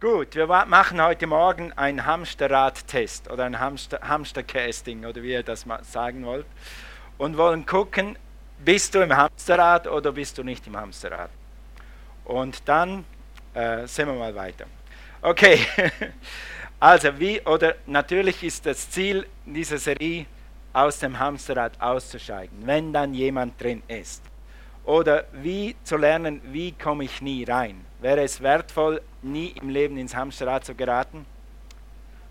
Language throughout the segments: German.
Gut, wir machen heute Morgen einen Hamsterrad-Test oder ein Hamster, Hamstercasting oder wie ihr das mal sagen wollt und wollen gucken, bist du im Hamsterrad oder bist du nicht im Hamsterrad. Und dann äh, sehen wir mal weiter. Okay, also wie oder natürlich ist das Ziel dieser Serie aus dem Hamsterrad auszusteigen, wenn dann jemand drin ist. Oder wie zu lernen, wie komme ich nie rein. Wäre es wertvoll, nie im Leben ins Hamsterrad zu geraten?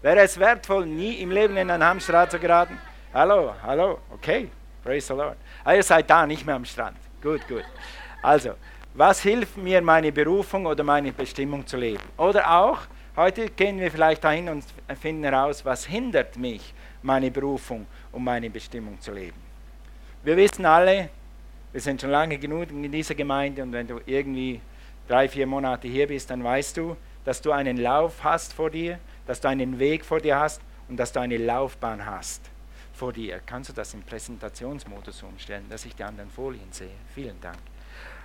Wäre es wertvoll, nie im Leben in ein Hamsterrad zu geraten? Hallo, hallo, okay, praise the Lord. Ah, ihr seid da, nicht mehr am Strand. Gut, gut. Also, was hilft mir, meine Berufung oder meine Bestimmung zu leben? Oder auch, heute gehen wir vielleicht dahin und finden heraus, was hindert mich, meine Berufung und meine Bestimmung zu leben. Wir wissen alle, wir sind schon lange genug in dieser Gemeinde und wenn du irgendwie drei, vier Monate hier bist, dann weißt du, dass du einen Lauf hast vor dir, dass du einen Weg vor dir hast und dass du eine Laufbahn hast vor dir. Kannst du das im Präsentationsmodus umstellen, dass ich die anderen Folien sehe? Vielen Dank.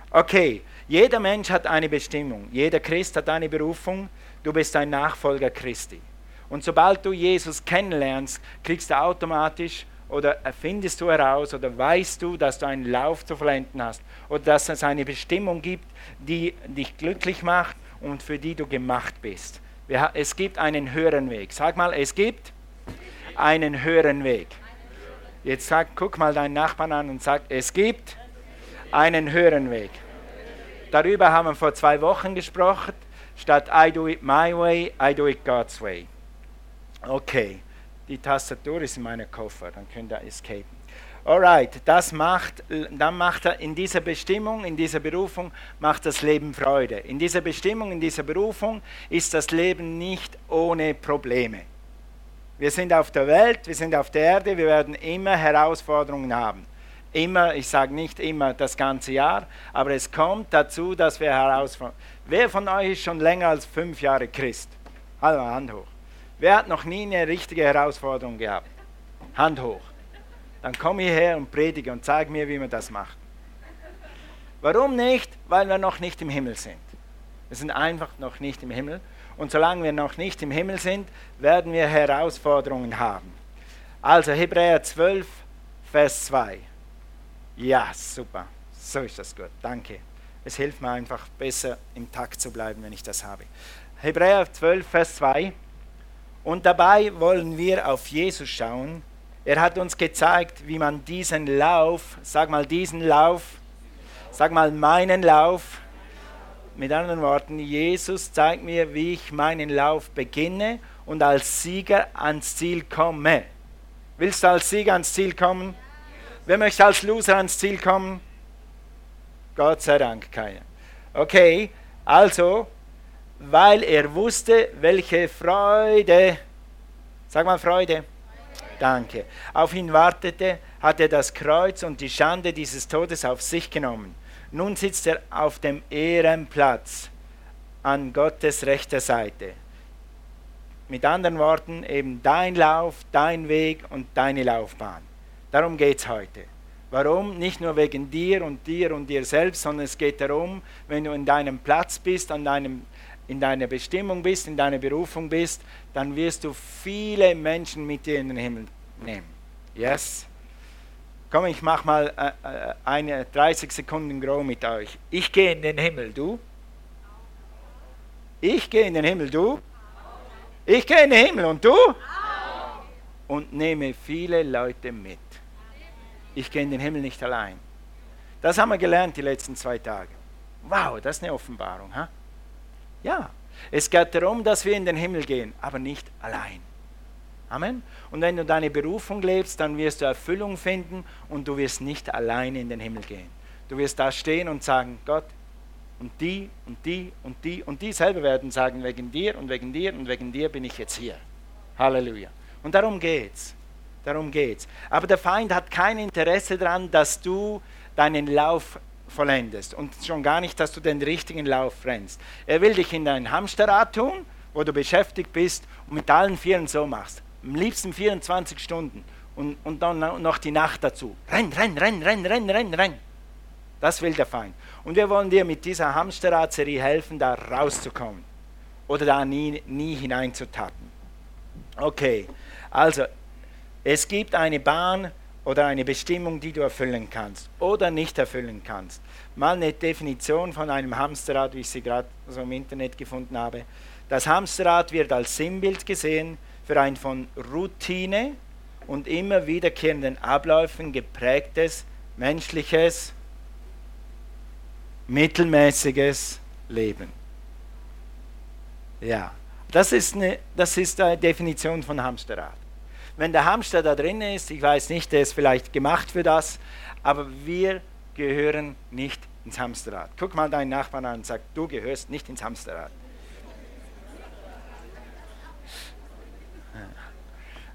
Okay, jeder Mensch hat eine Bestimmung, jeder Christ hat eine Berufung, du bist ein Nachfolger Christi. Und sobald du Jesus kennenlernst, kriegst du automatisch oder findest du heraus oder weißt du, dass du einen Lauf zu vollenden hast oder dass es eine Bestimmung gibt, die dich glücklich macht und für die du gemacht bist. Es gibt einen höheren Weg. Sag mal, es gibt einen höheren Weg. Jetzt sag, guck mal deinen Nachbarn an und sag, es gibt einen höheren Weg. Darüber haben wir vor zwei Wochen gesprochen. Statt I do it my way, I do it God's way. Okay die Tastatur ist in meinem Koffer, dann könnt ihr escapen. Alright, das macht, dann macht er in dieser Bestimmung, in dieser Berufung, macht das Leben Freude. In dieser Bestimmung, in dieser Berufung ist das Leben nicht ohne Probleme. Wir sind auf der Welt, wir sind auf der Erde, wir werden immer Herausforderungen haben. Immer, ich sage nicht immer das ganze Jahr, aber es kommt dazu, dass wir Herausforderungen. Wer von euch ist schon länger als fünf Jahre Christ? Hallo, Hand hoch. Wer hat noch nie eine richtige Herausforderung gehabt? Hand hoch. Dann komm hierher und predige und zeig mir, wie man das macht. Warum nicht? Weil wir noch nicht im Himmel sind. Wir sind einfach noch nicht im Himmel. Und solange wir noch nicht im Himmel sind, werden wir Herausforderungen haben. Also Hebräer 12, Vers 2. Ja, super. So ist das gut. Danke. Es hilft mir einfach besser im Takt zu bleiben, wenn ich das habe. Hebräer 12, Vers 2. Und dabei wollen wir auf Jesus schauen. Er hat uns gezeigt, wie man diesen Lauf, sag mal diesen Lauf, sag mal meinen Lauf, mit anderen Worten, Jesus zeigt mir, wie ich meinen Lauf beginne und als Sieger ans Ziel komme. Willst du als Sieger ans Ziel kommen? Wer möchte als Loser ans Ziel kommen? Gott sei Dank keiner. Okay, also weil er wusste, welche Freude, sag mal Freude, danke, auf ihn wartete, hat er das Kreuz und die Schande dieses Todes auf sich genommen. Nun sitzt er auf dem Ehrenplatz an Gottes rechter Seite. Mit anderen Worten, eben dein Lauf, dein Weg und deine Laufbahn. Darum geht es heute. Warum? Nicht nur wegen dir und dir und dir selbst, sondern es geht darum, wenn du in deinem Platz bist, an deinem in deiner Bestimmung bist, in deiner Berufung bist, dann wirst du viele Menschen mit dir in den Himmel nehmen. Yes? Komm, ich mache mal äh, äh eine 30 Sekunden Grow mit euch. Ich gehe in den Himmel, du? Ich gehe in den Himmel, du? Ich gehe in den Himmel und du? Und nehme viele Leute mit. Ich gehe in den Himmel nicht allein. Das haben wir gelernt die letzten zwei Tage. Wow, das ist eine Offenbarung. Huh? Ja, es geht darum, dass wir in den Himmel gehen, aber nicht allein. Amen. Und wenn du deine Berufung lebst, dann wirst du Erfüllung finden und du wirst nicht allein in den Himmel gehen. Du wirst da stehen und sagen, Gott, und die und die und die und die selber werden sagen, wegen dir und wegen dir und wegen dir bin ich jetzt hier. Halleluja. Und darum geht's. Darum geht's. Aber der Feind hat kein Interesse daran, dass du deinen Lauf vollendest und schon gar nicht, dass du den richtigen Lauf rennst. Er will dich in dein Hamsterrad tun, wo du beschäftigt bist und mit allen Vieren so machst. Am liebsten 24 Stunden und, und dann noch die Nacht dazu. Renn, renn, renn, renn, renn, renn, renn. Das will der Feind. Und wir wollen dir mit dieser Hamsterrad-Serie helfen, da rauszukommen. oder da nie, nie hineinzutappen. Okay, also es gibt eine Bahn oder eine Bestimmung, die du erfüllen kannst oder nicht erfüllen kannst. Mal eine Definition von einem Hamsterrad, wie ich sie gerade so im Internet gefunden habe. Das Hamsterrad wird als Sinnbild gesehen für ein von Routine und immer wiederkehrenden Abläufen geprägtes menschliches, mittelmäßiges Leben. Ja, das ist, eine, das ist eine Definition von Hamsterrad. Wenn der Hamster da drin ist, ich weiß nicht, der ist vielleicht gemacht für das, aber wir gehören nicht ins Hamsterrad. Guck mal deinen Nachbarn an und sag, du gehörst nicht ins Hamsterrad.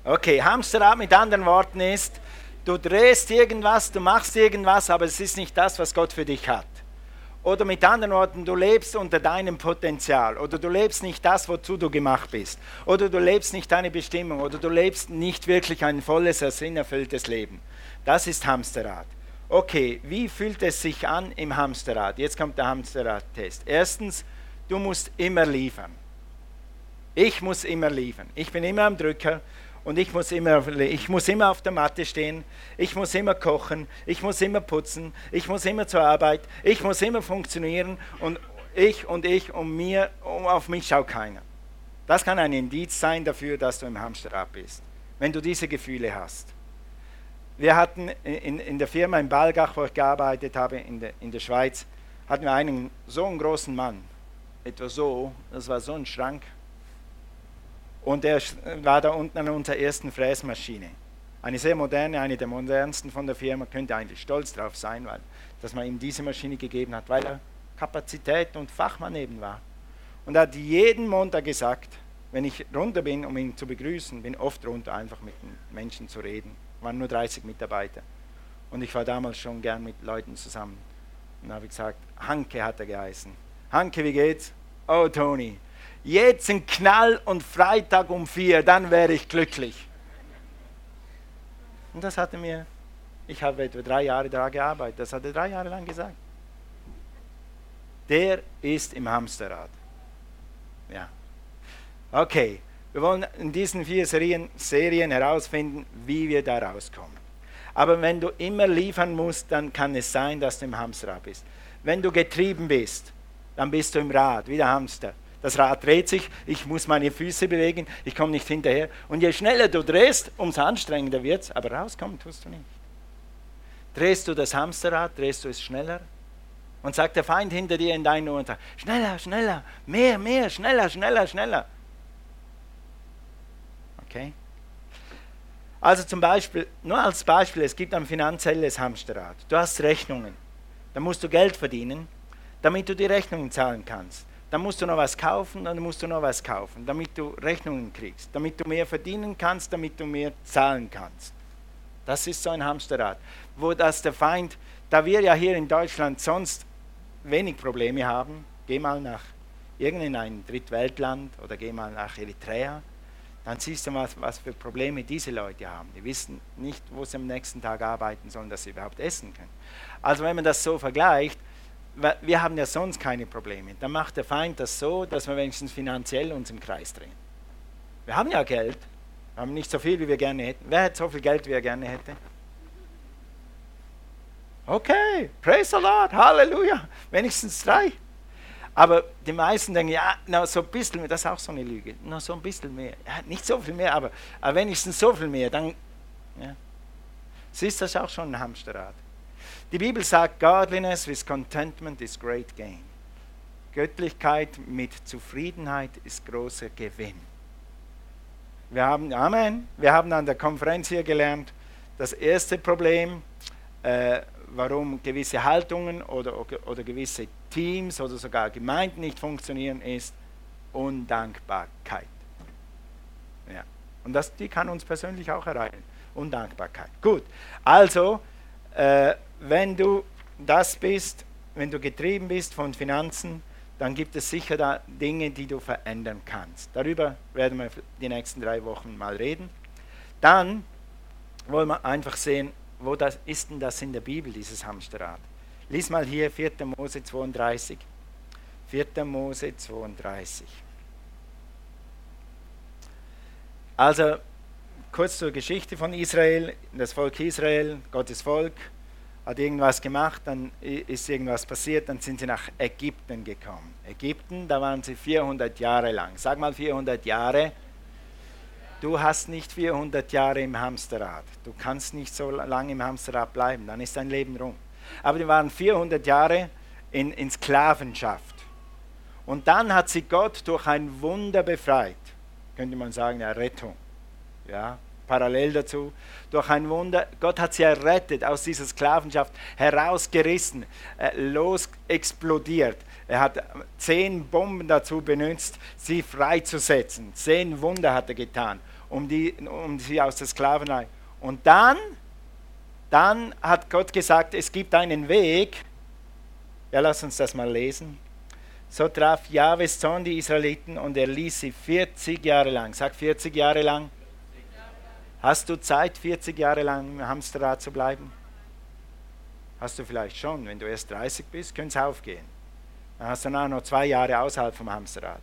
Okay, Hamsterrad mit anderen Worten ist, du drehst irgendwas, du machst irgendwas, aber es ist nicht das, was Gott für dich hat. Oder mit anderen Worten, du lebst unter deinem Potenzial. Oder du lebst nicht das, wozu du gemacht bist. Oder du lebst nicht deine Bestimmung. Oder du lebst nicht wirklich ein volles, sinnerfülltes Leben. Das ist Hamsterrad. Okay, wie fühlt es sich an im Hamsterrad? Jetzt kommt der Hamsterrad-Test. Erstens, du musst immer liefern. Ich muss immer liefern. Ich bin immer am Drücker und ich muss, immer, ich muss immer auf der Matte stehen, ich muss immer kochen, ich muss immer putzen, ich muss immer zur Arbeit, ich muss immer funktionieren und ich und ich und mir, und auf mich schaut keiner. Das kann ein Indiz sein dafür, dass du im Hamsterrad bist, wenn du diese Gefühle hast. Wir hatten in, in der Firma in Balgach, wo ich gearbeitet habe, in der, in der Schweiz, hatten wir einen so einen großen Mann, etwa so, das war so ein Schrank, und er war da unten an unserer ersten Fräsmaschine. Eine sehr moderne, eine der modernsten von der Firma, könnte eigentlich stolz drauf sein, weil, dass man ihm diese Maschine gegeben hat, weil er Kapazität und Fachmann eben war. Und er hat jeden Montag gesagt, wenn ich runter bin, um ihn zu begrüßen, bin oft runter, einfach mit den Menschen zu reden. Waren nur 30 Mitarbeiter. Und ich war damals schon gern mit Leuten zusammen. Und habe gesagt, Hanke hat er geheißen. Hanke, wie geht's? Oh, Toni, jetzt ein Knall und Freitag um vier, dann wäre ich glücklich. Und das hatte mir, ich habe etwa drei Jahre da gearbeitet, das hat er drei Jahre lang gesagt. Der ist im Hamsterrad. Ja. Okay, wir wollen in diesen vier Serien, Serien herausfinden, wie wir da rauskommen. Aber wenn du immer liefern musst, dann kann es sein, dass du im Hamsterrad bist. Wenn du getrieben bist, dann bist du im Rad, wie der Hamster. Das Rad dreht sich, ich muss meine Füße bewegen, ich komme nicht hinterher. Und je schneller du drehst, umso anstrengender wird es, aber rauskommen tust du nicht. Drehst du das Hamsterrad, drehst du es schneller? Und sagt der Feind hinter dir in deinen Ohren, schneller, schneller, mehr, mehr, schneller, schneller, schneller. Okay? Also zum Beispiel, nur als Beispiel, es gibt ein finanzielles Hamsterrad. Du hast Rechnungen. Da musst du Geld verdienen, damit du die Rechnungen zahlen kannst dann musst du noch was kaufen, dann musst du noch was kaufen, damit du Rechnungen kriegst, damit du mehr verdienen kannst, damit du mehr zahlen kannst. Das ist so ein Hamsterrad, wo das der Feind, da wir ja hier in Deutschland sonst wenig Probleme haben, geh mal nach irgendein Drittweltland oder geh mal nach Eritrea, dann siehst du mal, was für Probleme diese Leute haben. Die wissen nicht, wo sie am nächsten Tag arbeiten sollen, dass sie überhaupt essen können. Also wenn man das so vergleicht, wir haben ja sonst keine Probleme. Dann macht der Feind das so, dass wir wenigstens finanziell uns im Kreis drehen. Wir haben ja Geld, wir haben nicht so viel, wie wir gerne hätten. Wer hat so viel Geld, wie er gerne hätte? Okay, praise the Lord, Halleluja, wenigstens drei. Aber die meisten denken, ja, na, so ein bisschen mehr, das ist auch so eine Lüge, noch so ein bisschen mehr. Ja, nicht so viel mehr, aber, aber wenigstens so viel mehr, dann, ja. Siehst das auch schon ein Hamsterrad. Die Bibel sagt, Godliness with contentment is great gain. Göttlichkeit mit Zufriedenheit ist großer Gewinn. Wir haben, Amen, wir haben an der Konferenz hier gelernt, das erste Problem, äh, warum gewisse Haltungen oder, oder gewisse Teams oder sogar Gemeinden nicht funktionieren, ist Undankbarkeit. Ja. Und das, die kann uns persönlich auch erreichen. Undankbarkeit. Gut, also äh, wenn du das bist, wenn du getrieben bist von Finanzen, dann gibt es sicher da Dinge, die du verändern kannst. Darüber werden wir die nächsten drei Wochen mal reden. Dann wollen wir einfach sehen, wo das ist denn das in der Bibel, dieses Hamsterrad? Lies mal hier 4. Mose 32. 4. Mose 32. Also kurz zur Geschichte von Israel. Das Volk Israel, Gottes Volk, hat irgendwas gemacht, dann ist irgendwas passiert, dann sind sie nach Ägypten gekommen. Ägypten, da waren sie 400 Jahre lang. Sag mal 400 Jahre. Du hast nicht 400 Jahre im Hamsterrad. Du kannst nicht so lange im Hamsterrad bleiben, dann ist dein Leben rum. Aber die waren 400 Jahre in, in Sklavenschaft. Und dann hat sie Gott durch ein Wunder befreit. Könnte man sagen, ja, Rettung. Ja, parallel dazu, durch ein Wunder, Gott hat sie errettet, aus dieser Sklavenschaft herausgerissen, äh, los explodiert. Er hat zehn Bomben dazu benutzt, sie freizusetzen. Zehn Wunder hat er getan, um, die, um sie aus der Sklaverei. Und dann, dann hat Gott gesagt, es gibt einen Weg. Ja, lass uns das mal lesen. So traf Jahwes Zorn die Israeliten und er ließ sie 40 Jahre lang, sag 40 Jahre lang, Hast du Zeit, 40 Jahre lang im Hamsterrad zu bleiben? Hast du vielleicht schon. Wenn du erst 30 bist, könnte es aufgehen. Dann hast du dann noch zwei Jahre außerhalb vom Hamsterrad.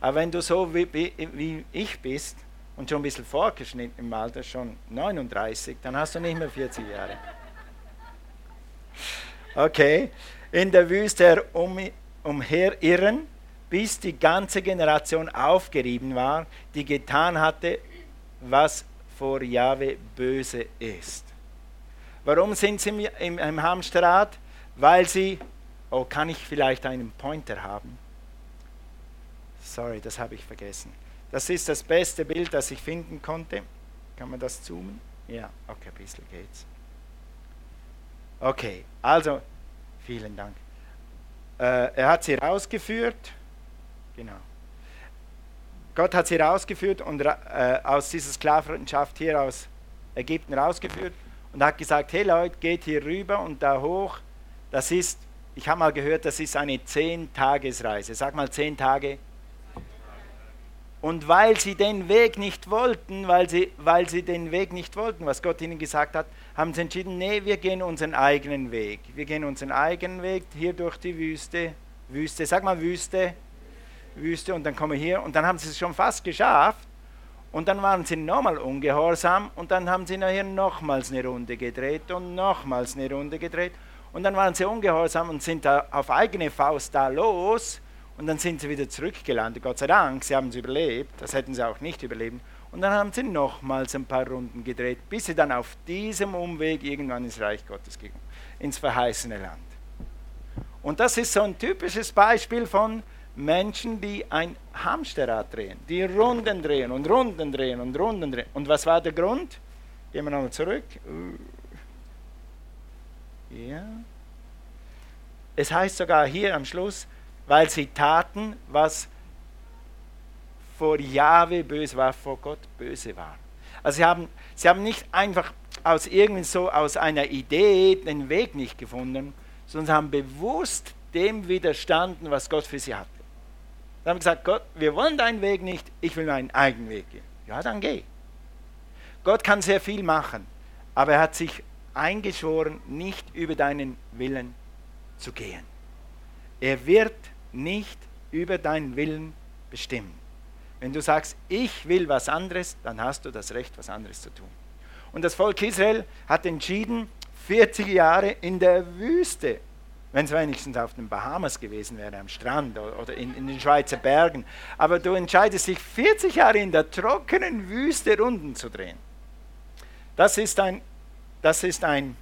Aber wenn du so wie, wie ich bist und schon ein bisschen vorgeschnitten im Alter, schon 39, dann hast du nicht mehr 40 Jahre. Okay, in der Wüste um, umherirren, bis die ganze Generation aufgerieben war, die getan hatte, was vor Jahwe böse ist. Warum sind sie im, im Hamsterrad? Weil sie, oh, kann ich vielleicht einen Pointer haben? Sorry, das habe ich vergessen. Das ist das beste Bild, das ich finden konnte. Kann man das zoomen? Ja, okay, ein bisschen geht's. Okay, also, vielen Dank. Äh, er hat sie rausgeführt. Genau. Gott hat sie rausgeführt und äh, aus dieser Sklavenschaft hier aus Ägypten rausgeführt und hat gesagt, hey Leute, geht hier rüber und da hoch. Das ist, ich habe mal gehört, das ist eine Zehn-Tagesreise. Sag mal zehn Tage. Und weil sie den Weg nicht wollten, weil sie, weil sie den Weg nicht wollten, was Gott ihnen gesagt hat, haben sie entschieden, nee, wir gehen unseren eigenen Weg. Wir gehen unseren eigenen Weg hier durch die Wüste. Wüste, sag mal Wüste. Wüste und dann kommen wir hier und dann haben sie es schon fast geschafft und dann waren sie nochmal ungehorsam und dann haben sie nachher nochmals eine Runde gedreht und nochmals eine Runde gedreht und dann waren sie ungehorsam und sind da auf eigene Faust da los und dann sind sie wieder zurückgelandet. Gott sei Dank, sie haben es überlebt, das hätten sie auch nicht überlebt. Und dann haben sie nochmals ein paar Runden gedreht, bis sie dann auf diesem Umweg irgendwann ins Reich Gottes gingen, ins verheißene Land. Und das ist so ein typisches Beispiel von, Menschen, die ein Hamsterrad drehen, die Runden drehen und Runden drehen und Runden drehen. Und was war der Grund? Gehen wir nochmal zurück. Ja. Es heißt sogar hier am Schluss, weil sie taten, was vor Jahwe böse war, vor Gott böse war. Also sie haben, sie haben nicht einfach aus irgendwie so aus einer Idee den Weg nicht gefunden, sondern sie haben bewusst dem widerstanden, was Gott für sie hatte. Dann haben gesagt, Gott, wir wollen deinen Weg nicht, ich will meinen eigenen Weg gehen. Ja, dann geh. Gott kann sehr viel machen, aber er hat sich eingeschworen, nicht über deinen Willen zu gehen. Er wird nicht über deinen Willen bestimmen. Wenn du sagst, ich will was anderes, dann hast du das Recht, was anderes zu tun. Und das Volk Israel hat entschieden, 40 Jahre in der Wüste wenn es wenigstens auf den Bahamas gewesen wäre, am Strand oder in, in, den Schweizer Bergen. Aber du entscheidest dich 40 Jahre in der trockenen Wüste Runden zu drehen. Das ist ein, das ist ein,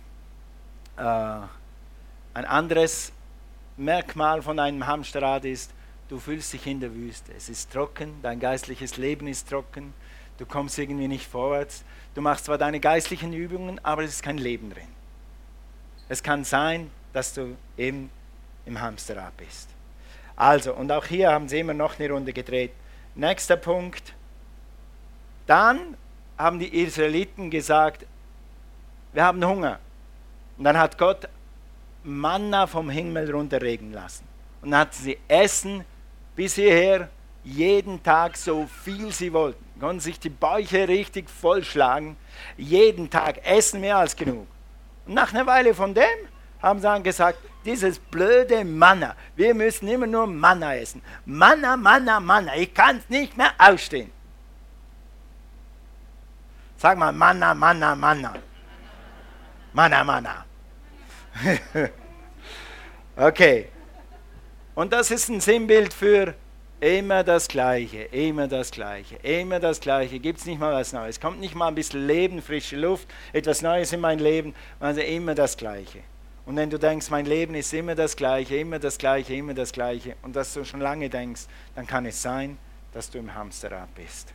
äh, ein anderes Merkmal von einem Hamsterrad ist, du fühlst dich in der Wüste. Es ist trocken, dein geistliches Leben ist trocken, du kommst irgendwie nicht vorwärts. Du machst zwar deine geistlichen Übungen, aber es ist kein Leben drin. Es kann sein, dass du eben im Hamsterrad bist. Also, und auch hier haben sie immer noch eine Runde gedreht. Nächster Punkt. Dann haben die Israeliten gesagt, wir haben Hunger. Und dann hat Gott Manna vom Himmel runterregen lassen. Und dann hatten sie Essen bis hierher, jeden Tag so viel sie wollten. Konnten sich die Bäuche richtig vollschlagen. Jeden Tag Essen mehr als genug. Und nach einer Weile von dem haben sie dann gesagt, dieses blöde Manna, wir müssen immer nur Manna essen. Manna, Manna, Manna, ich kann es nicht mehr ausstehen. Sag mal Manna, Manna, Manna. Manna, Manna. okay. Und das ist ein Sinnbild für immer das Gleiche, immer das Gleiche, immer das Gleiche. Gibt es nicht mal was Neues? Kommt nicht mal ein bisschen Leben, frische Luft, etwas Neues in mein Leben, also immer das Gleiche. Und wenn du denkst, mein Leben ist immer das Gleiche, immer das Gleiche, immer das Gleiche, und dass du schon lange denkst, dann kann es sein, dass du im Hamsterrad bist.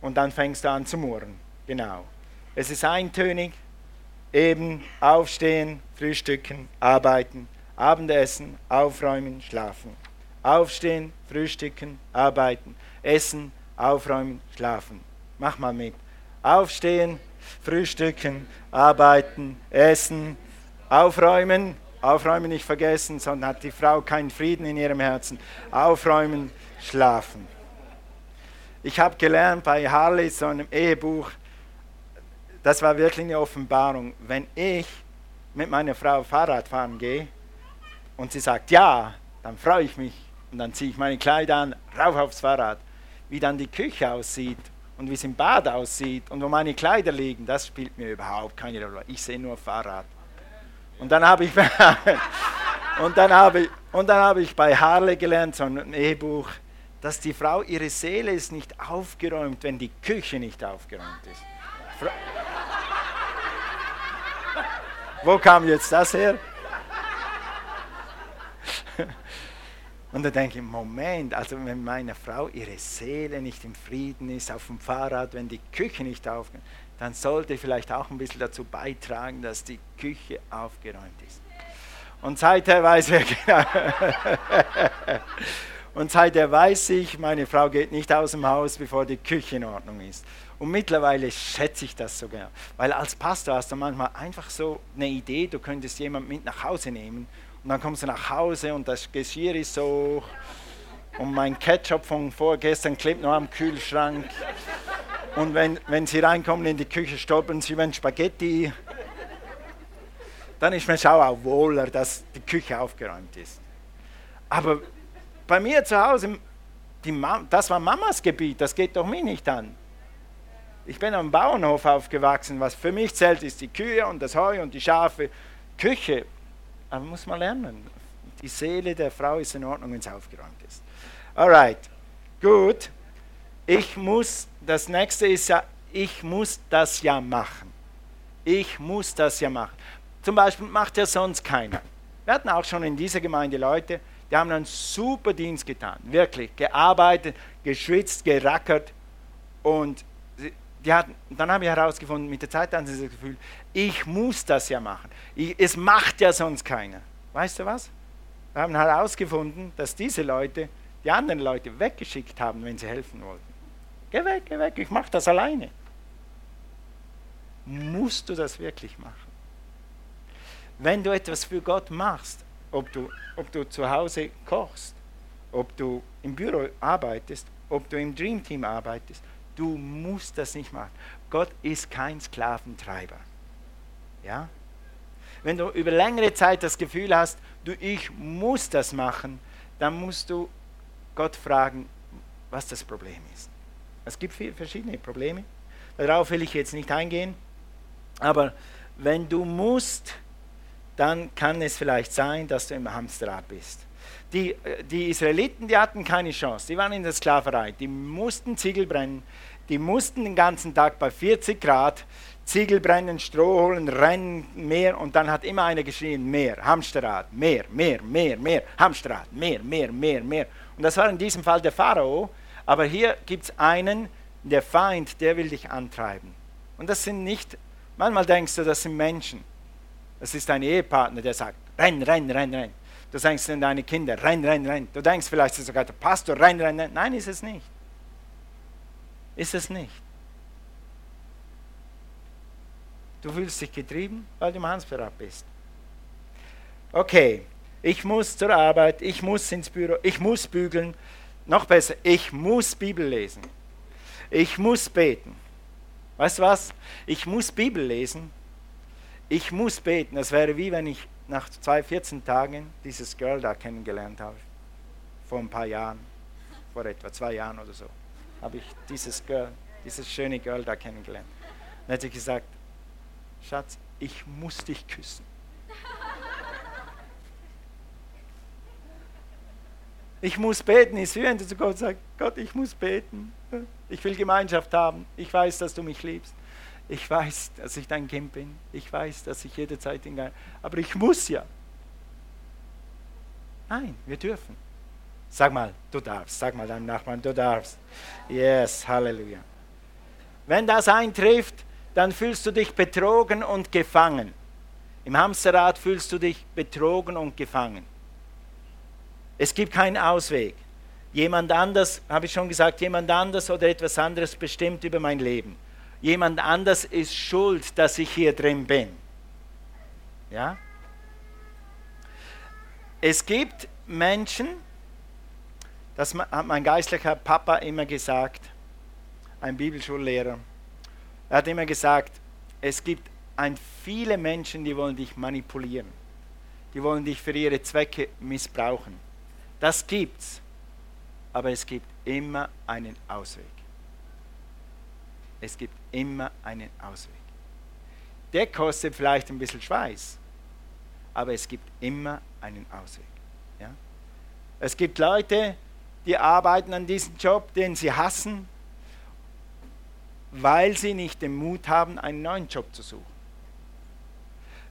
Und dann fängst du an zu murren. Genau. Es ist eintönig, eben aufstehen, frühstücken, arbeiten, Abendessen, aufräumen, schlafen. Aufstehen, frühstücken, arbeiten, essen, aufräumen, schlafen. Mach mal mit. Aufstehen, frühstücken, arbeiten, essen, aufräumen, aufräumen nicht vergessen, sondern hat die Frau keinen Frieden in ihrem Herzen. Aufräumen, schlafen. Ich habe gelernt bei Harley, so einem Ehebuch, das war wirklich eine Offenbarung. Wenn ich mit meiner Frau Fahrrad fahren gehe und sie sagt ja, dann freue ich mich und dann ziehe ich meine Kleider an, rauf aufs Fahrrad. Wie dann die Küche aussieht und wie es im Bad aussieht und wo meine Kleider liegen, das spielt mir überhaupt keine Rolle. Ich sehe nur Fahrrad. Und dann habe ich, und dann habe ich, und dann habe ich bei Harley gelernt, so ein E-Buch, dass die Frau, ihre Seele ist nicht aufgeräumt, wenn die Küche nicht aufgeräumt ist. Wo kam jetzt das her? Und da denke ich, Moment, also wenn meine Frau, ihre Seele nicht im Frieden ist, auf dem Fahrrad, wenn die Küche nicht ist, dann sollte ich vielleicht auch ein bisschen dazu beitragen, dass die Küche aufgeräumt ist. Und seither weiß ich, genau. und seither weiß ich, meine Frau geht nicht aus dem Haus, bevor die Küche in Ordnung ist. Und mittlerweile schätze ich das sogar, weil als Pastor hast du manchmal einfach so eine Idee, du könntest jemanden mit nach Hause nehmen und dann kommst du nach Hause und das Geschirr ist so und mein Ketchup von vorgestern klebt noch am Kühlschrank. Und wenn, wenn sie reinkommen in die Küche, stolpern sie über Spaghetti. Dann ist mir schon auch wohler, dass die Küche aufgeräumt ist. Aber bei mir zu Hause, das war Mamas Gebiet, das geht doch mich nicht an. Ich bin am Bauernhof aufgewachsen, was für mich zählt, ist die Kühe und das Heu und die Schafe. Küche, aber muss man lernen. Die Seele der Frau ist in Ordnung, wenn es aufgeräumt ist. Alright, gut. Ich muss, das nächste ist ja, ich muss das ja machen. Ich muss das ja machen. Zum Beispiel macht ja sonst keiner. Wir hatten auch schon in dieser Gemeinde Leute, die haben einen super Dienst getan. Wirklich, gearbeitet, geschwitzt, gerackert. Und die hatten, dann habe ich herausgefunden, mit der Zeit hatten sie das Gefühl, ich muss das ja machen. Ich, es macht ja sonst keiner. Weißt du was? Wir haben herausgefunden, dass diese Leute die anderen Leute weggeschickt haben, wenn sie helfen wollten. Geh weg, geh weg, ich mache das alleine. Musst du das wirklich machen? Wenn du etwas für Gott machst, ob du, ob du zu Hause kochst, ob du im Büro arbeitest, ob du im Dream Team arbeitest, du musst das nicht machen. Gott ist kein Sklaventreiber. Ja? Wenn du über längere Zeit das Gefühl hast, du, ich muss das machen, dann musst du Gott fragen, was das Problem ist. Es gibt viele verschiedene Probleme. Darauf will ich jetzt nicht eingehen. Aber wenn du musst, dann kann es vielleicht sein, dass du im Hamsterrad bist. Die, äh, die Israeliten, die hatten keine Chance. Die waren in der Sklaverei. Die mussten Ziegel brennen. Die mussten den ganzen Tag bei 40 Grad Ziegel brennen, Stroh holen, rennen, mehr. Und dann hat immer einer geschrien, mehr, Hamsterrad, mehr, mehr, mehr, mehr, Hamsterrad, mehr, mehr, mehr, mehr. Und das war in diesem Fall der Pharao. Aber hier gibt es einen, der Feind, der will dich antreiben. Und das sind nicht, manchmal denkst du, das sind Menschen. Das ist dein Ehepartner, der sagt, renn, renn, renn, renn. Du denkst an deine Kinder, renn, renn, renn. Du denkst vielleicht sogar der Pastor, renn, renn, renn. Nein, ist es nicht. Ist es nicht. Du fühlst dich getrieben, weil du im Hansverrat bist. Okay, ich muss zur Arbeit, ich muss ins Büro, ich muss bügeln, noch besser, ich muss Bibel lesen. Ich muss beten. Weißt du was? Ich muss Bibel lesen. Ich muss beten. Das wäre wie wenn ich nach zwei, 14 Tagen dieses Girl da kennengelernt habe. Vor ein paar Jahren. Vor etwa zwei Jahren oder so. Habe ich dieses Girl dieses schöne Girl da kennengelernt. Dann hat sie gesagt, Schatz, ich muss dich küssen. Ich muss beten, ist wie wenn zu Gott sagst, Gott, ich muss beten. Ich will Gemeinschaft haben. Ich weiß, dass du mich liebst. Ich weiß, dass ich dein Kind bin. Ich weiß, dass ich jederzeit in Geist. Aber ich muss ja. Nein, wir dürfen. Sag mal, du darfst. Sag mal deinem Nachbarn, du darfst. Yes, Halleluja. Wenn das eintrifft, dann fühlst du dich betrogen und gefangen. Im Hamsterrad fühlst du dich betrogen und gefangen. Es gibt keinen Ausweg. Jemand anders, habe ich schon gesagt, jemand anders oder etwas anderes bestimmt über mein Leben. Jemand anders ist schuld, dass ich hier drin bin. Ja? Es gibt Menschen, das hat mein geistlicher Papa immer gesagt, ein Bibelschullehrer. Er hat immer gesagt, es gibt ein viele Menschen, die wollen dich manipulieren. Die wollen dich für ihre Zwecke missbrauchen. Das gibt's. Aber es gibt immer einen Ausweg. Es gibt immer einen Ausweg. Der kostet vielleicht ein bisschen Schweiß, aber es gibt immer einen Ausweg. Ja? Es gibt Leute, die arbeiten an diesem Job, den sie hassen, weil sie nicht den Mut haben, einen neuen Job zu suchen.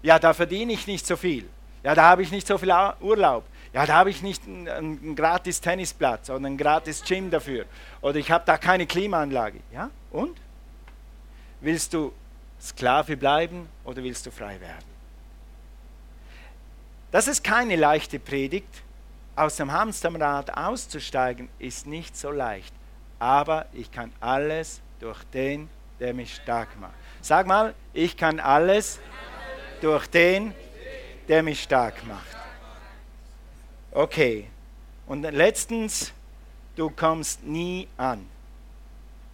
Ja, da verdiene ich nicht so viel. Ja, da habe ich nicht so viel Urlaub. Ja, da habe ich nicht einen, einen gratis Tennisplatz oder einen gratis Gym dafür. Oder ich habe da keine Klimaanlage. Ja, und? Willst du Sklave bleiben oder willst du frei werden? Das ist keine leichte Predigt. Aus dem Hamsterrad auszusteigen ist nicht so leicht. Aber ich kann alles durch den, der mich stark macht. Sag mal, ich kann alles durch den, der mich stark macht. Okay. Und letztens, du kommst nie an.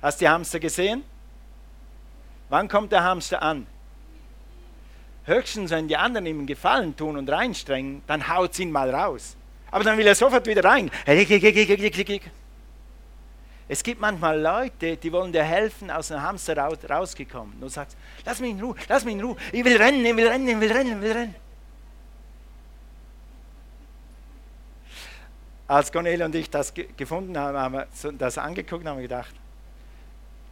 Hast du die Hamster gesehen? Wann kommt der Hamster an? Höchstens, wenn die anderen ihm Gefallen tun und reinstrengen, dann haut sie ihn mal raus. Aber dann will er sofort wieder rein. Es gibt manchmal Leute, die wollen dir helfen, aus dem Hamster rausgekommen. Du sagst, lass mich in Ruhe, lass mich in Ruhe. Ich will rennen, ich will rennen, ich will rennen, ich will rennen. Als Cornelia und ich das gefunden haben, haben wir das angeguckt und haben gedacht,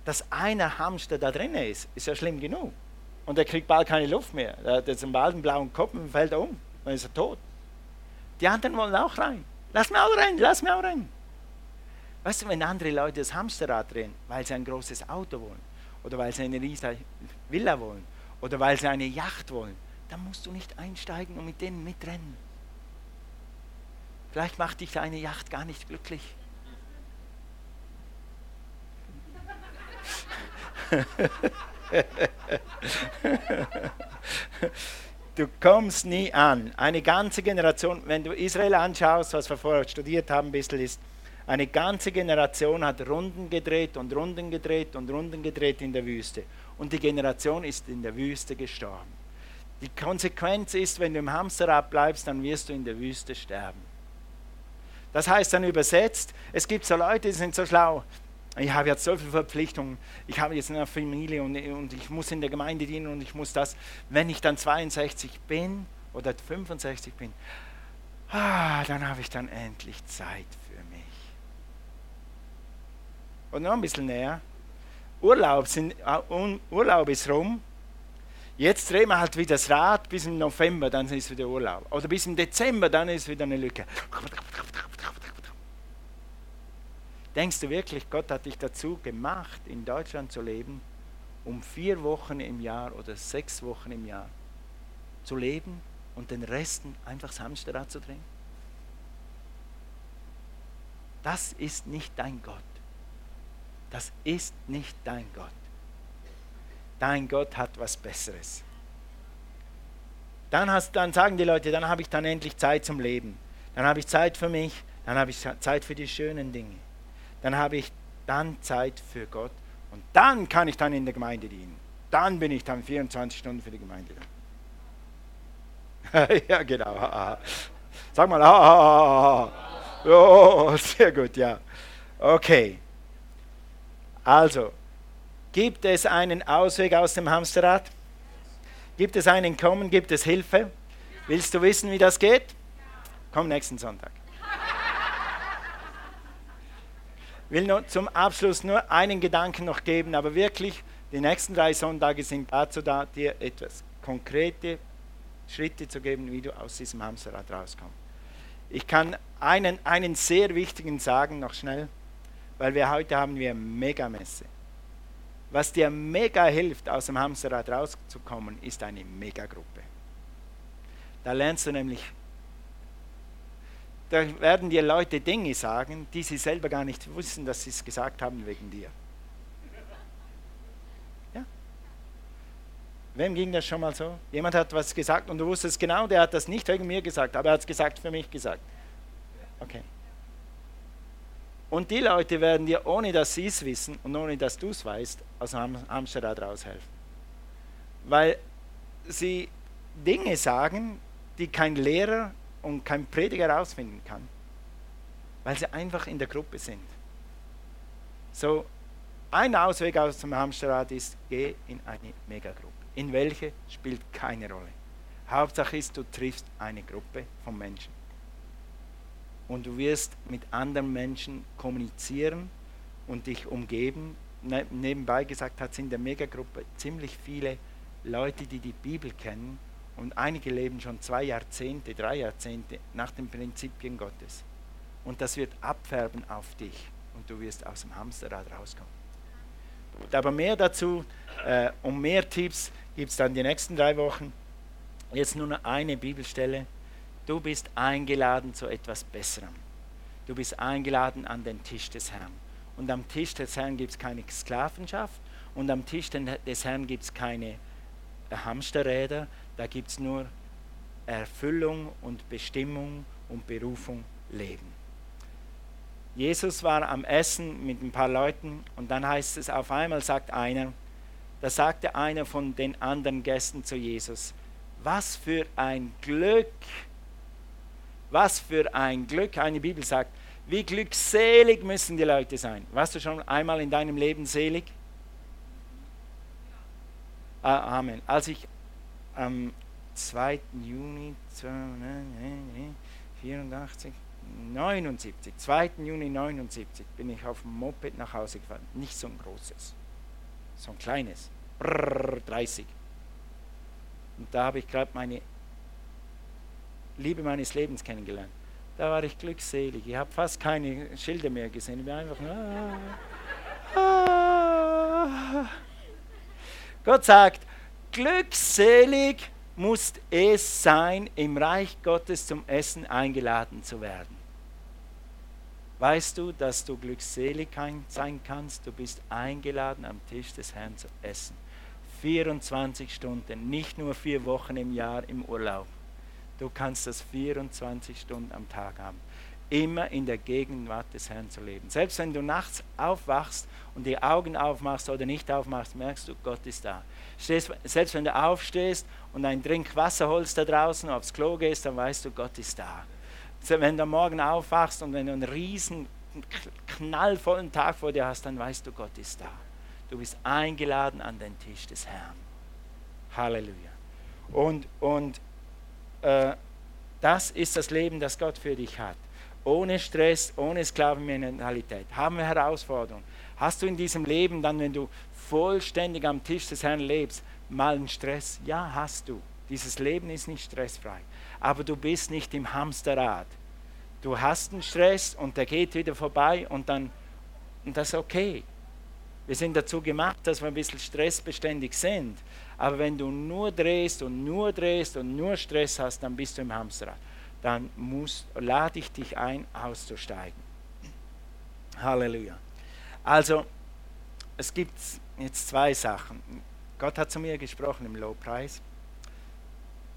dass einer Hamster da drin ist, ist ja schlimm genug. Und er kriegt bald keine Luft mehr. Er hat jetzt einen bald einen blauen Kopf und fällt um. Dann ist er tot. Die anderen wollen auch rein. Lass mich auch rein, lass mich auch rein. Weißt du, wenn andere Leute das Hamsterrad drehen, weil sie ein großes Auto wollen, oder weil sie eine riesige Villa wollen, oder weil sie eine Yacht wollen, dann musst du nicht einsteigen und mit denen mitrennen. Vielleicht macht dich eine Yacht gar nicht glücklich. du kommst nie an. Eine ganze Generation, wenn du Israel anschaust, was wir vorher studiert haben, ein bisschen ist, eine ganze Generation hat Runden gedreht und Runden gedreht und Runden gedreht in der Wüste. Und die Generation ist in der Wüste gestorben. Die Konsequenz ist, wenn du im Hamsterrad bleibst, dann wirst du in der Wüste sterben. Das heißt dann übersetzt, es gibt so Leute, die sind so schlau. Ich habe jetzt so viele Verpflichtungen, ich habe jetzt eine Familie und, und ich muss in der Gemeinde dienen und ich muss das. Wenn ich dann 62 bin oder 65 bin, ah, dann habe ich dann endlich Zeit für mich. Und noch ein bisschen näher. Urlaub, sind, uh, Urlaub ist rum. Jetzt drehen wir halt wieder das Rad bis im November, dann ist wieder Urlaub. Oder bis im Dezember, dann ist wieder eine Lücke. Denkst du wirklich, Gott hat dich dazu gemacht, in Deutschland zu leben, um vier Wochen im Jahr oder sechs Wochen im Jahr zu leben und den Resten einfach das Hamsterrad zu drehen? Das ist nicht dein Gott. Das ist nicht dein Gott. Dein Gott hat was Besseres. Dann, hast, dann sagen die Leute, dann habe ich dann endlich Zeit zum Leben. Dann habe ich Zeit für mich, dann habe ich Zeit für die schönen Dinge dann habe ich dann Zeit für Gott und dann kann ich dann in der Gemeinde dienen. Dann bin ich dann 24 Stunden für die Gemeinde da. ja, genau. Sag mal, ah, oh, sehr gut, ja. Okay. Also, Gibt es einen Ausweg aus dem Hamsterrad? Gibt es einen Kommen? Gibt es Hilfe? Willst du wissen, wie das geht? Komm nächsten Sonntag. Ich will nur zum Abschluss nur einen Gedanken noch geben, aber wirklich, die nächsten drei Sonntage sind dazu da, dir etwas konkrete Schritte zu geben, wie du aus diesem Hamsterrad rauskommst. Ich kann einen, einen sehr wichtigen sagen, noch schnell, weil wir heute haben wir Megamesse. Was dir mega hilft, aus dem Hamsterrad rauszukommen, ist eine Megagruppe. Da lernst du nämlich, da werden dir Leute Dinge sagen, die sie selber gar nicht wussten, dass sie es gesagt haben wegen dir. Ja? Wem ging das schon mal so? Jemand hat was gesagt und du wusstest genau, der hat das nicht wegen mir gesagt, aber er hat es gesagt für mich gesagt. Okay. Und die Leute werden dir, ohne dass sie es wissen und ohne dass du es weißt, aus dem Hamsterrad raushelfen. Weil sie Dinge sagen, die kein Lehrer und kein Prediger herausfinden kann. Weil sie einfach in der Gruppe sind. So, ein Ausweg aus dem Hamsterrad ist, geh in eine Megagruppe. In welche spielt keine Rolle. Hauptsache ist, du triffst eine Gruppe von Menschen und du wirst mit anderen Menschen kommunizieren und dich umgeben. Ne nebenbei gesagt hat es in der Megagruppe ziemlich viele Leute, die die Bibel kennen und einige leben schon zwei Jahrzehnte, drei Jahrzehnte nach den Prinzipien Gottes. Und das wird abfärben auf dich und du wirst aus dem Hamsterrad rauskommen. Aber mehr dazu äh, und mehr Tipps gibt es dann die nächsten drei Wochen. Jetzt nur noch eine Bibelstelle. Du bist eingeladen zu etwas Besserem. Du bist eingeladen an den Tisch des Herrn. Und am Tisch des Herrn gibt es keine Sklavenschaft und am Tisch des Herrn gibt es keine Hamsterräder, da gibt es nur Erfüllung und Bestimmung und Berufung Leben. Jesus war am Essen mit ein paar Leuten und dann heißt es, auf einmal sagt einer, da sagte einer von den anderen Gästen zu Jesus, was für ein Glück, was für ein Glück. Eine Bibel sagt, wie glückselig müssen die Leute sein. Warst du schon einmal in deinem Leben selig? Ah, Amen. Als ich am 2. Juni 84, 79, 2. Juni 79 bin ich auf dem Moped nach Hause gefahren. Nicht so ein großes, so ein kleines. Brrr, 30. Und da habe ich gerade meine Liebe meines Lebens kennengelernt. Da war ich glückselig. Ich habe fast keine Schilder mehr gesehen. Ich bin einfach nur. Ah, ah. Gott sagt, glückselig muss es sein, im Reich Gottes zum Essen eingeladen zu werden. Weißt du, dass du glückselig sein kannst? Du bist eingeladen, am Tisch des Herrn zu essen. 24 Stunden, nicht nur vier Wochen im Jahr im Urlaub. Du kannst das 24 Stunden am Tag haben. Immer in der Gegenwart des Herrn zu leben. Selbst wenn du nachts aufwachst und die Augen aufmachst oder nicht aufmachst, merkst du, Gott ist da. Selbst wenn du aufstehst und einen Drink Wasser holst da draußen, aufs Klo gehst, dann weißt du, Gott ist da. Wenn du morgen aufwachst und wenn du einen riesen, knallvollen Tag vor dir hast, dann weißt du, Gott ist da. Du bist eingeladen an den Tisch des Herrn. Halleluja. Und, und äh, das ist das Leben, das Gott für dich hat. Ohne Stress, ohne Sklavenmentalität. Haben wir Herausforderungen. Hast du in diesem Leben dann, wenn du vollständig am Tisch des Herrn lebst, mal einen Stress? Ja, hast du. Dieses Leben ist nicht stressfrei. Aber du bist nicht im Hamsterrad. Du hast einen Stress und der geht wieder vorbei und dann, und das ist okay. Wir sind dazu gemacht, dass wir ein bisschen stressbeständig sind. Aber wenn du nur drehst und nur drehst und nur Stress hast, dann bist du im Hamsterrad. Dann muss, lade ich dich ein, auszusteigen. Halleluja. Also, es gibt jetzt zwei Sachen. Gott hat zu mir gesprochen im Lobpreis,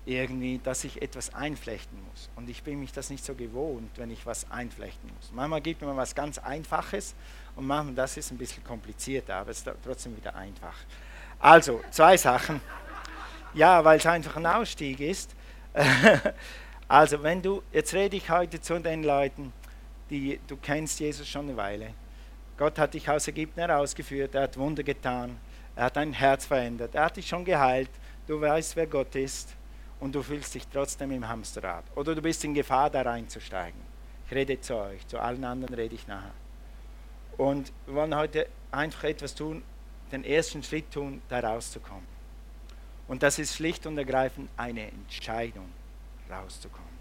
irgendwie, dass ich etwas einflechten muss. Und ich bin mich das nicht so gewohnt, wenn ich was einflechten muss. Manchmal gibt mir was ganz Einfaches und manchmal das ist ein bisschen komplizierter, aber es ist trotzdem wieder einfach. Also, zwei Sachen. Ja, weil es einfach ein Ausstieg ist. also, wenn du, jetzt rede ich heute zu den Leuten, die du kennst Jesus schon eine Weile. Gott hat dich aus Ägypten herausgeführt, er hat Wunder getan. Er hat dein Herz verändert. Er hat dich schon geheilt. Du weißt, wer Gott ist. Und du fühlst dich trotzdem im Hamsterrad. Oder du bist in Gefahr, da reinzusteigen. Ich rede zu euch. Zu allen anderen rede ich nachher. Und wir wollen heute einfach etwas tun, den ersten Schritt tun, da rauszukommen. Und das ist schlicht und ergreifend eine Entscheidung, rauszukommen.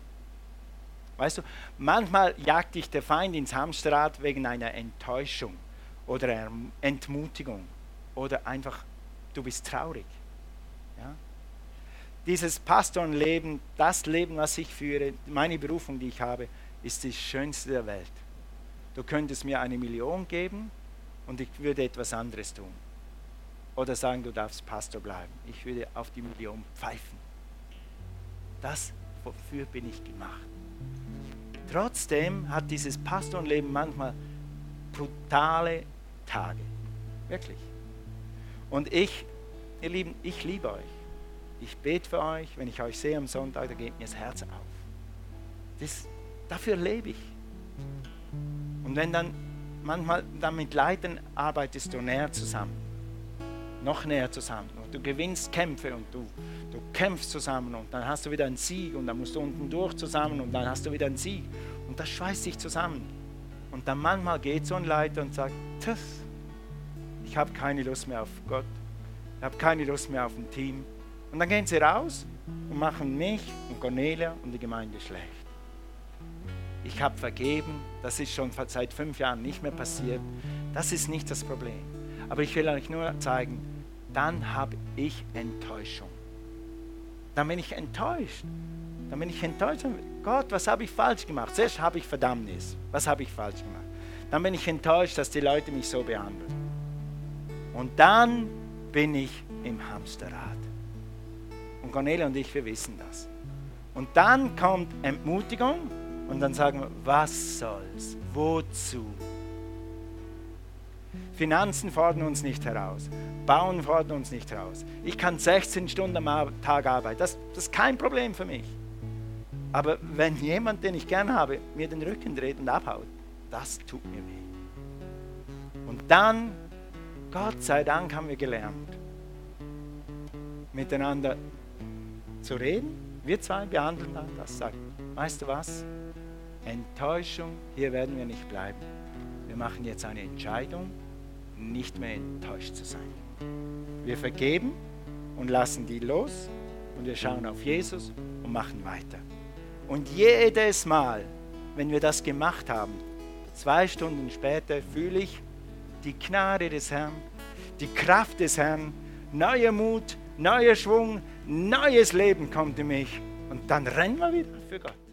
Weißt du, manchmal jagt dich der Feind ins Hamsterrad wegen einer Enttäuschung oder Entmutigung oder einfach, du bist traurig. Ja? Dieses Pastorenleben, das Leben, was ich führe, meine Berufung, die ich habe, ist das Schönste der Welt. Du könntest mir eine Million geben und ich würde etwas anderes tun. Oder sagen, du darfst Pastor bleiben. Ich würde auf die Million pfeifen. Das, wofür bin ich gemacht. Trotzdem hat dieses Pastorenleben manchmal brutale Tage. Wirklich. Und ich, ihr Lieben, ich liebe euch. Ich bete für euch. Wenn ich euch sehe am Sonntag, da geht mir das Herz auf. Das, dafür lebe ich. Und wenn dann manchmal dann mit Leiden arbeitest du näher zusammen. Noch näher zusammen. Und du gewinnst Kämpfe und du, du kämpfst zusammen und dann hast du wieder einen Sieg und dann musst du unten durch zusammen und dann hast du wieder einen Sieg. Und das schweißt dich zusammen. Und dann manchmal geht so ein Leiter und sagt, Tschüss, ich habe keine Lust mehr auf Gott, ich habe keine Lust mehr auf ein Team. Und dann gehen sie raus und machen mich und Cornelia und die Gemeinde schlecht. Ich habe vergeben, das ist schon seit fünf Jahren nicht mehr passiert. Das ist nicht das Problem. Aber ich will euch nur zeigen, dann habe ich Enttäuschung. Dann bin ich enttäuscht. Dann bin ich enttäuscht. Gott, was habe ich falsch gemacht? Zuerst habe ich Verdammnis. Was habe ich falsch gemacht? Dann bin ich enttäuscht, dass die Leute mich so behandeln. Und dann bin ich im Hamsterrad. Und Cornelia und ich, wir wissen das. Und dann kommt Entmutigung und dann sagen wir, was soll's? Wozu? Finanzen fordern uns nicht heraus. Bauen fordern uns nicht heraus. Ich kann 16 Stunden am Tag arbeiten. Das, das ist kein Problem für mich. Aber wenn jemand, den ich gern habe, mir den Rücken dreht und abhaut, das tut mir weh. Und dann, Gott sei Dank, haben wir gelernt, miteinander zu reden. Wir zwei behandeln dann das, sagen, weißt du was? Enttäuschung, hier werden wir nicht bleiben. Wir machen jetzt eine Entscheidung, nicht mehr enttäuscht zu sein. Wir vergeben und lassen die los und wir schauen auf Jesus und machen weiter. Und jedes Mal, wenn wir das gemacht haben, zwei Stunden später fühle ich die Gnade des Herrn, die Kraft des Herrn, neuer Mut, neuer Schwung, neues Leben kommt in mich. Und dann rennen wir wieder für Gott.